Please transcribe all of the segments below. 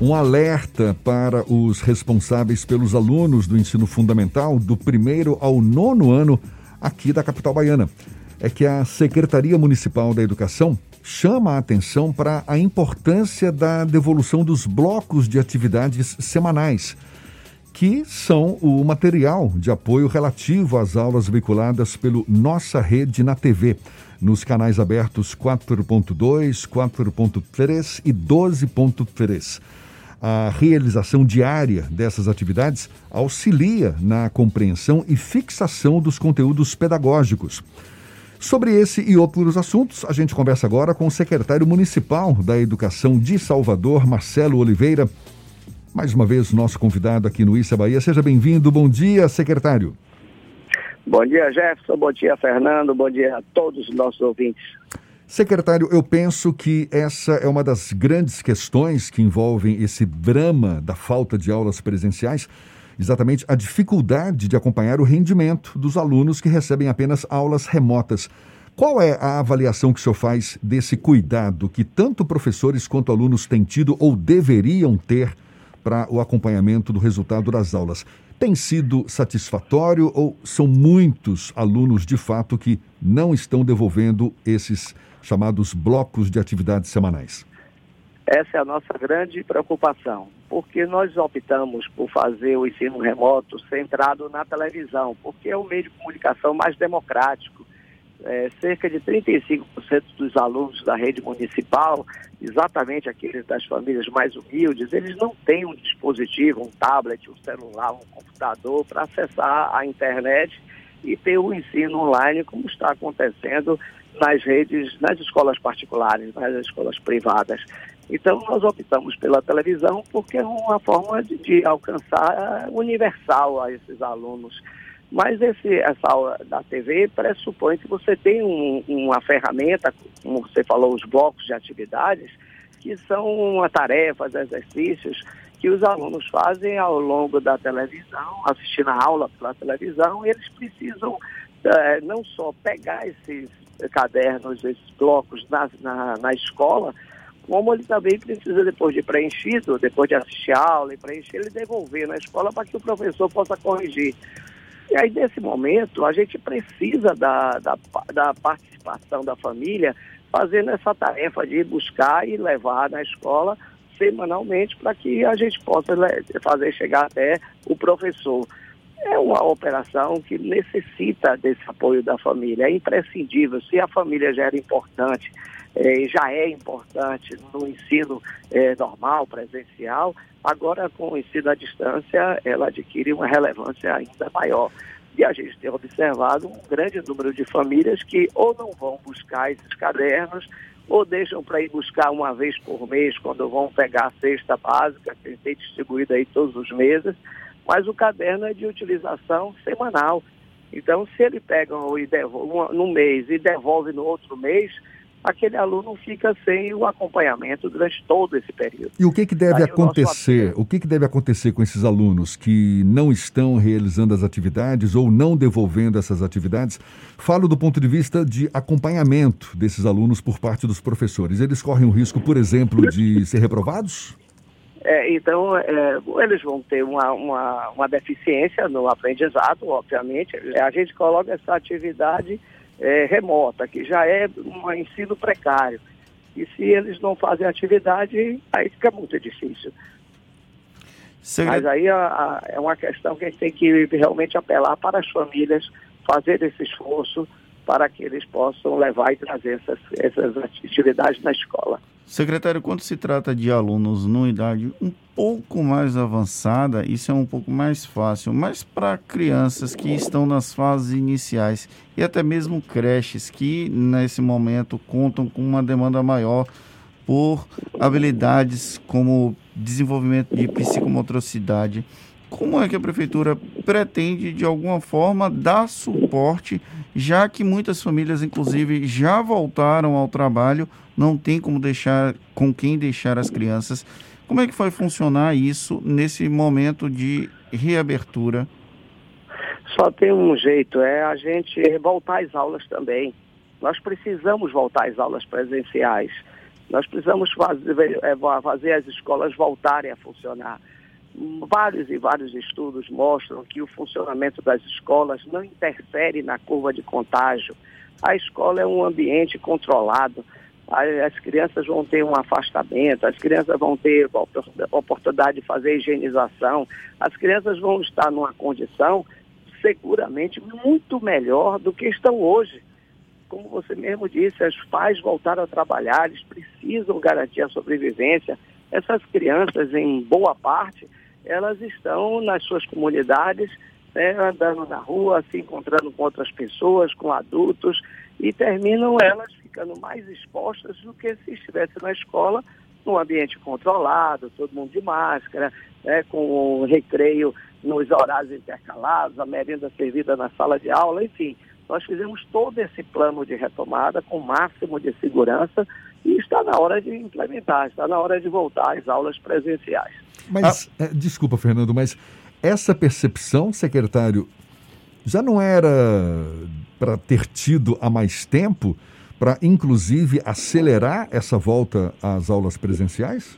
um alerta para os responsáveis pelos alunos do ensino fundamental do primeiro ao nono ano aqui da capital baiana. É que a Secretaria Municipal da Educação chama a atenção para a importância da devolução dos blocos de atividades semanais, que são o material de apoio relativo às aulas veiculadas pelo Nossa Rede na TV, nos canais abertos 4.2, 4.3 e 12.3 a realização diária dessas atividades auxilia na compreensão e fixação dos conteúdos pedagógicos. Sobre esse e outros assuntos, a gente conversa agora com o secretário municipal da Educação de Salvador, Marcelo Oliveira. Mais uma vez, nosso convidado aqui no Issa Bahia. Seja bem-vindo. Bom dia, secretário. Bom dia, Jefferson. Bom dia, Fernando. Bom dia a todos os nossos ouvintes. Secretário, eu penso que essa é uma das grandes questões que envolvem esse drama da falta de aulas presenciais, exatamente a dificuldade de acompanhar o rendimento dos alunos que recebem apenas aulas remotas. Qual é a avaliação que o senhor faz desse cuidado que tanto professores quanto alunos têm tido ou deveriam ter para o acompanhamento do resultado das aulas? Tem sido satisfatório ou são muitos alunos de fato que não estão devolvendo esses chamados blocos de atividades semanais? Essa é a nossa grande preocupação, porque nós optamos por fazer o ensino remoto centrado na televisão, porque é o meio de comunicação mais democrático. É, cerca de 35% dos alunos da rede municipal, exatamente aqueles das famílias mais humildes, eles não têm um dispositivo, um tablet, um celular, um computador para acessar a internet e ter o ensino online como está acontecendo nas redes, nas escolas particulares, nas escolas privadas. Então, nós optamos pela televisão porque é uma forma de, de alcançar universal a esses alunos. Mas esse, essa aula da TV pressupõe que você tem um, uma ferramenta, como você falou, os blocos de atividades, que são tarefas, exercícios que os alunos fazem ao longo da televisão, assistindo a aula pela televisão, eles precisam é, não só pegar esses cadernos, esses blocos na, na, na, escola, como ele também precisa, depois de preenchido, depois de assistir a aula e preencher, ele devolver na escola para que o professor possa corrigir. E aí, nesse momento, a gente precisa da, da, da participação da família fazendo essa tarefa de buscar e levar na escola semanalmente para que a gente possa fazer chegar até o professor é uma operação que necessita desse apoio da família, é imprescindível. Se a família já era importante, eh, já é importante no ensino eh, normal, presencial, agora com o ensino à distância, ela adquire uma relevância ainda maior. E a gente tem observado um grande número de famílias que ou não vão buscar esses cadernos, ou deixam para ir buscar uma vez por mês, quando vão pegar a cesta básica, que tem distribuída aí todos os meses, mas o caderno é de utilização semanal. Então, se ele pega e devolve, no mês e devolve no outro mês, aquele aluno fica sem o acompanhamento durante todo esse período. E o que, que deve Aí acontecer? O, o que, que deve acontecer com esses alunos que não estão realizando as atividades ou não devolvendo essas atividades? Falo do ponto de vista de acompanhamento desses alunos por parte dos professores. Eles correm o risco, por exemplo, de ser reprovados? É, então, é, eles vão ter uma, uma, uma, deficiência no aprendizado, obviamente. A gente coloca essa atividade é, remota, que já é um ensino precário. E se eles não fazem atividade, aí fica muito difícil. Mas aí a, a, é uma questão que a gente tem que realmente apelar para as famílias fazer esse esforço para que eles possam levar e trazer essas, essas atividades na escola. Secretário, quando se trata de alunos numa idade um pouco mais avançada, isso é um pouco mais fácil, mas para crianças que estão nas fases iniciais e até mesmo creches que nesse momento contam com uma demanda maior por habilidades como desenvolvimento de psicomotricidade, como é que a prefeitura pretende, de alguma forma, dar suporte, já que muitas famílias, inclusive, já voltaram ao trabalho, não tem como deixar com quem deixar as crianças. Como é que vai funcionar isso nesse momento de reabertura? Só tem um jeito, é a gente voltar às aulas também. Nós precisamos voltar às aulas presenciais. Nós precisamos fazer, é, fazer as escolas voltarem a funcionar. Vários e vários estudos mostram que o funcionamento das escolas não interfere na curva de contágio. A escola é um ambiente controlado, as crianças vão ter um afastamento, as crianças vão ter a oportunidade de fazer higienização, as crianças vão estar numa condição seguramente muito melhor do que estão hoje. Como você mesmo disse, os pais voltaram a trabalhar, eles precisam garantir a sobrevivência. Essas crianças, em boa parte, elas estão nas suas comunidades, né, andando na rua, se encontrando com outras pessoas, com adultos, e terminam elas ficando mais expostas do que se estivesse na escola, num ambiente controlado, todo mundo de máscara, né, com recreio nos horários intercalados, a merenda servida na sala de aula, enfim. Nós fizemos todo esse plano de retomada com o máximo de segurança e está na hora de implementar, está na hora de voltar às aulas presenciais. Mas, ah. é, desculpa, Fernando, mas essa percepção, secretário, já não era para ter tido há mais tempo? para, inclusive, acelerar essa volta às aulas presenciais?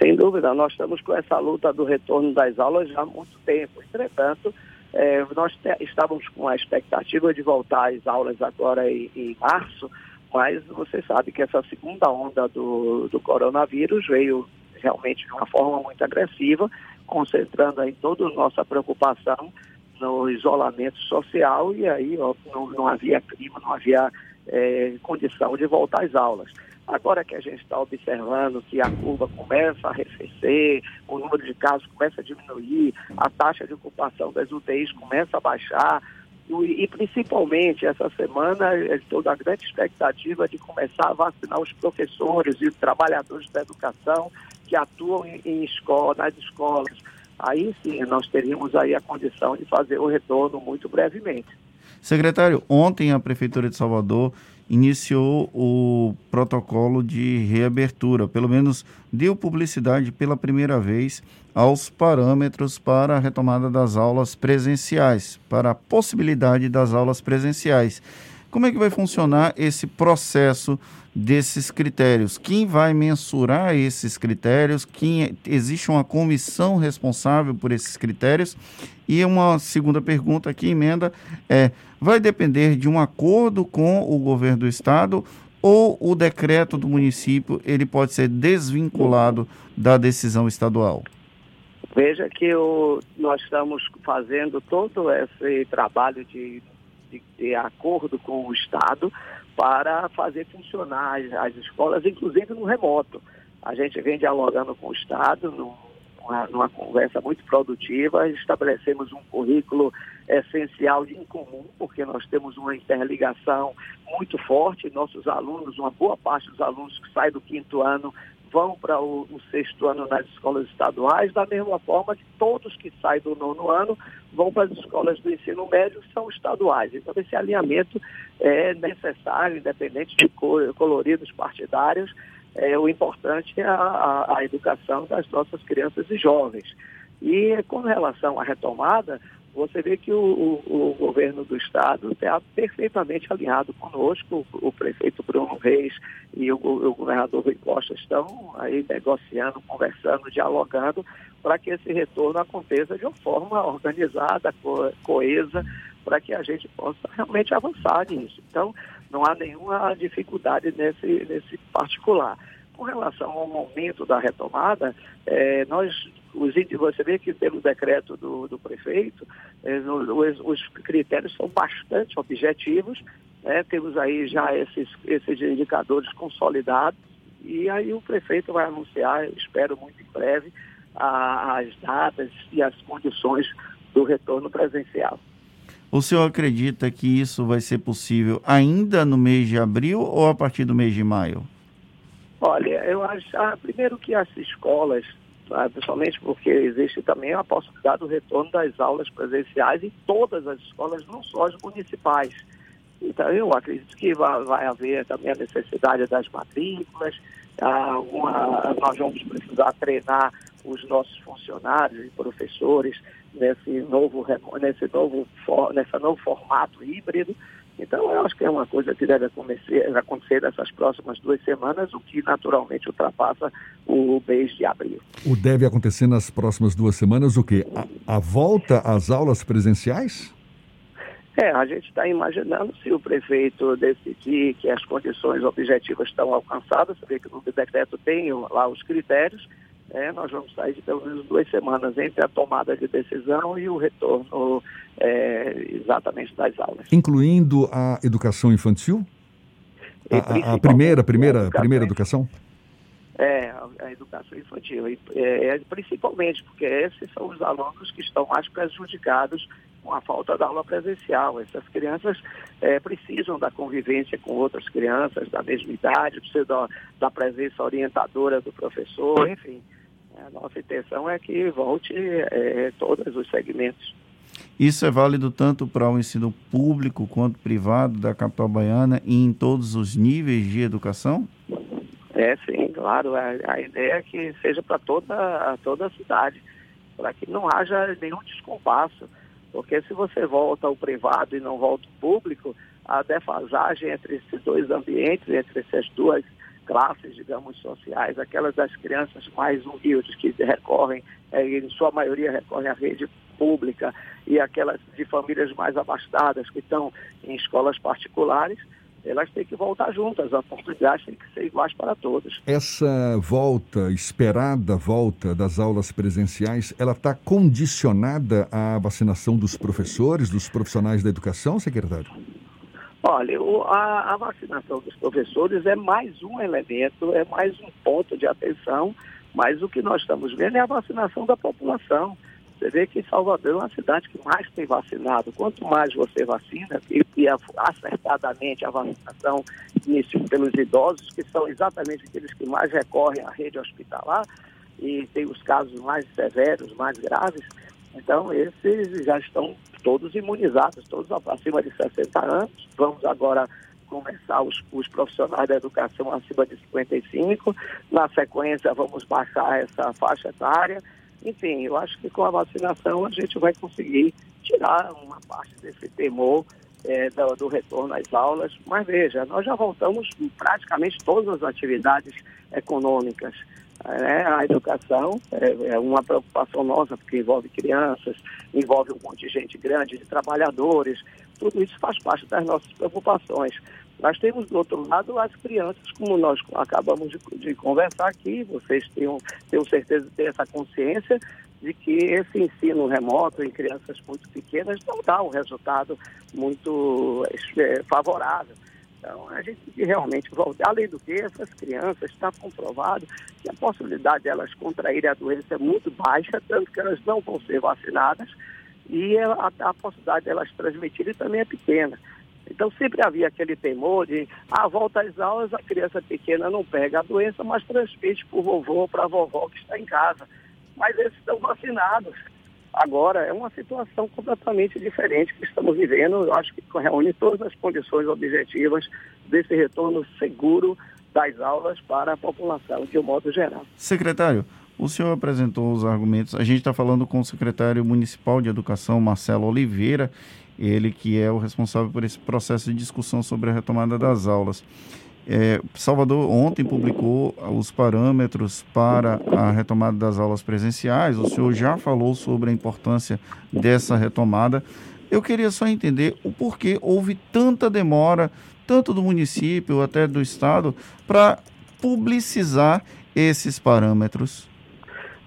Sem dúvida, nós estamos com essa luta do retorno das aulas já há muito tempo. Entretanto, é, nós te, estávamos com a expectativa de voltar às aulas agora em, em, março, mas você sabe que essa segunda onda do, do coronavírus veio realmente de uma forma muito agressiva, concentrando aí toda a nossa preocupação no isolamento social e aí ó, não, não havia clima, não havia é, condição de voltar às aulas. Agora que a gente está observando que a curva começa a arrefecer, o número de casos começa a diminuir, a taxa de ocupação das UTIs começa a baixar, e, principalmente essa semana estou da grande expectativa de começar a vacinar os professores e os trabalhadores da educação que atuam em, em escola, nas escolas. Aí sim nós teríamos aí a condição de fazer o retorno muito brevemente. Secretário, ontem a Prefeitura de Salvador iniciou o protocolo de reabertura, pelo menos deu publicidade pela primeira vez aos parâmetros para a retomada das aulas presenciais, para a possibilidade das aulas presenciais. Como é que vai funcionar esse processo desses critérios? Quem vai mensurar esses critérios? Quem existe uma comissão responsável por esses critérios? E uma segunda pergunta que emenda é: vai depender de um acordo com o governo do estado ou o decreto do município ele pode ser desvinculado da decisão estadual? Veja que o, nós estamos fazendo todo esse trabalho de, de, de acordo com o Estado para fazer funcionar as, as, escolas, inclusive no remoto. A gente vem dialogando com o Estado numa, numa conversa muito produtiva, estabelecemos um currículo essencial de incomum, porque nós temos uma interligação muito forte, nossos alunos, uma boa parte dos alunos que saem do quinto ano vão para o, o, sexto ano nas escolas estaduais, da mesma forma que todos que saem do nono ano vão para as escolas do ensino médio são estaduais. Então, esse alinhamento é necessário, independente de coloridos partidários, é, o importante é a, a, a educação das nossas crianças e jovens. E com relação à retomada, você vê que o, o, o, governo do estado está perfeitamente alinhado conosco, o, o prefeito Bruno Reis e o, governador Rui Costa estão aí negociando, conversando, dialogando para que esse retorno aconteça de uma forma organizada, co coesa, para que a gente possa realmente avançar nisso. Então, não há nenhuma dificuldade nesse, nesse particular. Com relação ao momento da retomada, é, nós os, você vê que pelo decreto do, do prefeito, é, os, os, critérios são bastante objetivos, né? temos aí já esses, esses indicadores consolidados, e aí o prefeito vai anunciar, espero muito em breve, a, as datas e as condições do retorno presencial. O senhor acredita que isso vai ser possível ainda no mês de abril ou a partir do mês de maio? Olha, eu acho, ah, primeiro que as escolas, principalmente porque existe também a possibilidade do retorno das aulas presenciais em todas as escolas, não só as municipais. Então, eu acredito que vai, vai haver também a necessidade das matrículas, ah, uma, nós vamos precisar treinar os nossos funcionários e professores nesse novo, nesse novo, nesse novo formato híbrido. Então, eu acho que é uma coisa que deve acontecer, nessas próximas duas semanas, o que naturalmente ultrapassa o mês de abril. O deve acontecer nas próximas duas semanas o quê? A, a volta às aulas presenciais? É, a gente está imaginando se o prefeito decidir que as condições objetivas estão alcançadas, você vê que no decreto tem lá os critérios, é, nós vamos sair de pelo menos duas semanas entre a tomada de decisão e o retorno é, exatamente das aulas. Incluindo a educação infantil? A, a, primeira, primeira, educação, primeira educação? É, a, educação infantil. É, é, principalmente porque esses são os alunos que estão mais prejudicados com a falta da aula presencial. Essas crianças é, precisam da convivência com outras crianças da mesma idade, precisam da, da presença orientadora do professor, enfim. A nossa intenção é que volte é, todos os segmentos. Isso é válido tanto para o ensino público quanto privado da capital baiana e em todos os níveis de educação? É, sim, claro. A, a ideia é que seja para toda, toda a cidade, para que não haja nenhum descompasso. Porque se você volta ao privado e não volta ao público, a defasagem entre esses dois ambientes, entre essas duas classes, digamos, sociais, aquelas das crianças mais humildes que recorrem, é, em sua maioria recorrem à rede pública, e aquelas de famílias mais abastadas que estão em escolas particulares, elas têm que voltar juntas, as oportunidades têm que ser iguais para todos. Essa volta, esperada volta das aulas presenciais, ela está condicionada à vacinação dos professores, dos profissionais da educação, secretário? Olha, a, a, vacinação dos professores é mais um elemento, é mais um ponto de atenção, mas o que nós estamos vendo é a vacinação da população. Você vê que Salvador é uma cidade que mais tem vacinado. Quanto mais você vacina, e, e acertadamente a vacinação inicia pelos idosos, que são exatamente aqueles que mais recorrem à rede hospitalar, e tem os casos mais severos, mais graves, então esses já estão todos imunizados, todos acima de 60 anos. Vamos agora começar os, os, profissionais da educação acima de 55. Na sequência, vamos baixar essa faixa etária. Enfim, eu acho que com a vacinação a gente vai conseguir tirar uma parte desse temor é, do, do, retorno às aulas. Mas veja, nós já voltamos praticamente todas as atividades econômicas. Né? A educação é, é, uma preocupação nossa, porque envolve crianças, envolve um contingente grande de trabalhadores, tudo isso faz parte das nossas preocupações. Nós temos, do outro lado, as crianças, como nós acabamos de, de conversar aqui, vocês tenham, tenham certeza de ter essa consciência de que esse ensino remoto em crianças muito pequenas não dá um resultado muito é, favorável. Então, a gente realmente. Além do que, essas crianças, está comprovado que a possibilidade delas de contraírem a doença é muito baixa, tanto que elas não vão ser vacinadas, e a, a possibilidade delas de transmitirem também é pequena. Então, sempre havia aquele temor de, ah, volta às aulas, a criança pequena não pega a doença, mas transmite para o vovô ou para a vovó que está em casa. Mas eles estão vacinados. Agora, é uma situação completamente diferente que estamos vivendo. Eu acho que reúne todas as condições objetivas desse retorno seguro das aulas para a população, de um modo geral. Secretário, o senhor apresentou os argumentos. A gente está falando com o secretário municipal de Educação, Marcelo Oliveira, ele que é o responsável por esse processo de discussão sobre a retomada das aulas. É, Salvador ontem publicou os parâmetros para a retomada das aulas presenciais. O senhor já falou sobre a importância dessa retomada. Eu queria só entender o porquê houve tanta demora, tanto do município até do estado, para publicizar esses parâmetros.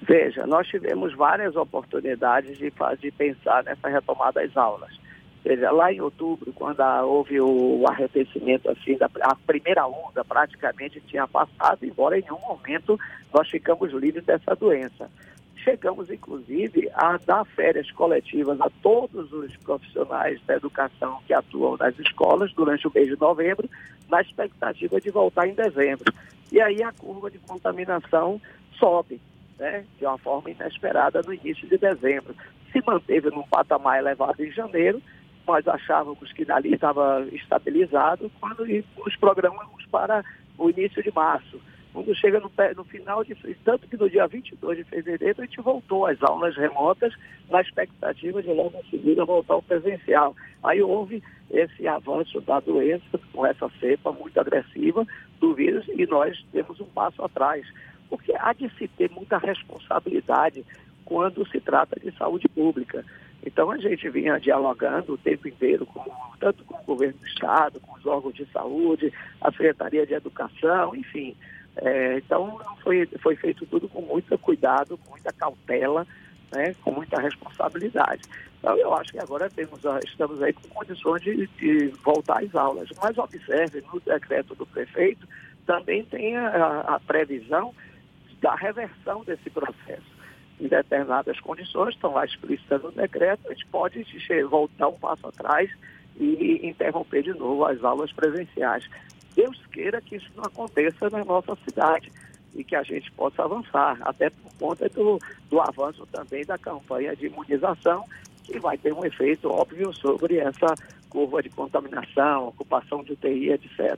Veja, nós tivemos várias oportunidades de, de pensar nessa retomada das aulas seja, lá em outubro, quando houve o arrefecimento, assim, da, a primeira onda praticamente tinha passado, embora em nenhum momento nós ficamos livres dessa doença. Chegamos, inclusive, a dar férias coletivas a todos os profissionais da educação que atuam nas escolas durante o mês de novembro, na expectativa de voltar em dezembro. E aí a curva de contaminação sobe, né, de uma forma inesperada no início de dezembro. Se manteve num patamar elevado em janeiro, nós achávamos que dali estava estabilizado quando nos programamos para o início de março. Quando chega no, no, final de tanto que no dia 22 de fevereiro a gente voltou às aulas remotas na expectativa de logo em seguida voltar ao presencial. Aí houve esse avanço da doença com essa cepa muito agressiva do vírus e nós temos um passo atrás. Porque há de se ter muita responsabilidade quando se trata de saúde pública. Então a gente vinha dialogando o tempo inteiro, com, tanto com o governo do Estado, com os órgãos de saúde, a Secretaria de Educação, enfim. É, então foi, foi feito tudo com muito cuidado, com muita cautela, né, com muita responsabilidade. Então eu acho que agora temos, estamos aí com condições de, de voltar às aulas. Mas observe, no decreto do prefeito também tem a, a previsão da reversão desse processo em determinadas condições, estão lá explícitas no decreto, a gente pode voltar um passo atrás e interromper de novo as aulas presenciais. Deus queira que isso não aconteça na nossa cidade e que a gente possa avançar, até por conta do, do avanço também da campanha de imunização, que vai ter um efeito óbvio sobre essa curva de contaminação, ocupação de UTI, etc.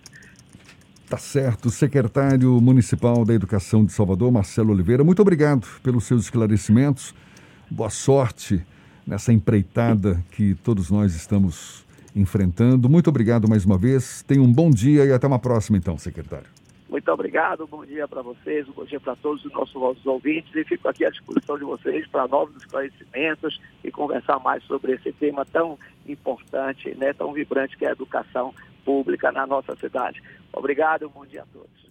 Tá certo. Secretário Municipal da Educação de Salvador, Marcelo Oliveira, muito obrigado pelos seus esclarecimentos. Boa sorte nessa empreitada que todos nós estamos enfrentando. Muito obrigado mais uma vez. Tenha um bom dia e até uma próxima, então, secretário. Muito obrigado, bom dia para vocês, um bom dia para todos os nossos, nossos ouvintes e fico aqui à disposição de vocês para novos esclarecimentos e conversar mais sobre esse tema tão importante, né, tão vibrante que é a educação pública na nossa cidade. Obrigado, bom dia a todos.